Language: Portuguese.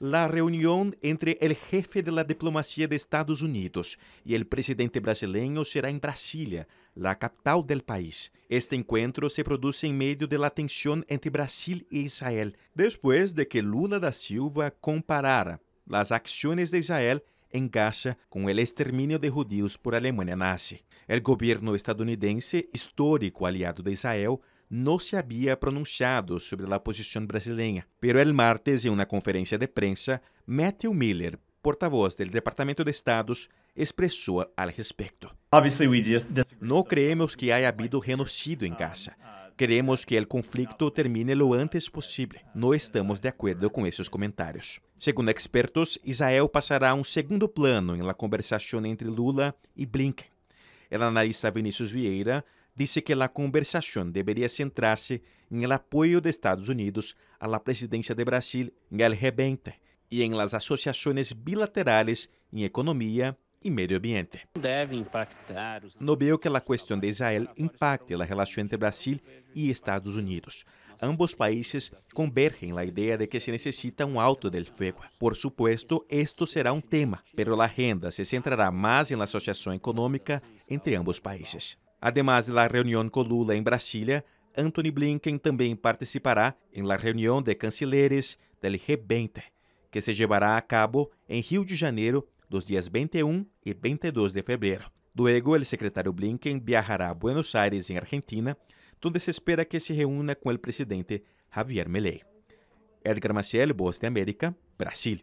La reunión entre el jefe de la diplomacia de Estados Unidos y el presidente brasileño será en Brasilia, la capital del país. Este encuentro se produce en medio de la tensión entre Brasil e Israel, después de que Lula da Silva comparara las acciones de Israel en Gaza con el exterminio de judíos por Alemania nazi. El gobierno estadounidense, histórico aliado de Israel, no se había pronunciado sobre la posición brasileña, pero el martes en una conferencia de prensa, Matthew Miller, portavoz del Departamento de Estados, expresó al respecto. No creemos que haya habido genocidio en Gaza. Queremos que el conflicto termine lo antes posible. No estamos de acuerdo con esos comentarios. Segundo expertos, Israel pasará a un segundo plano en la conversación entre Lula y Blinken. El analista Vinícius Vieira disse que a conversação deveria centrar-se em el apoio de Estados Unidos a la presidencia de Brasil en el G20 y en las asociaciones bilaterales em economia e meio ambiente. Deve impactar. Os... No veo que a questão de Israel impacte a relação entre Brasil e Estados Unidos. Ambos países convergen na ideia de que se necessita um alto del fuego. Por supuesto, esto será um tema, pero a agenda se centrará mais na associação econômica entre ambos países. Además de la reunião com Lula em Brasília, Anthony Blinken também participará em la reunião de cancilleres del G20, que se llevará a cabo em Rio de Janeiro dos dias 21 e 22 de fevereiro. Luego, el secretário Blinken viajará a Buenos Aires, em Argentina, onde se espera que se reúna com o presidente Javier Milei. Edgar Maciel, Voz de América, Brasil.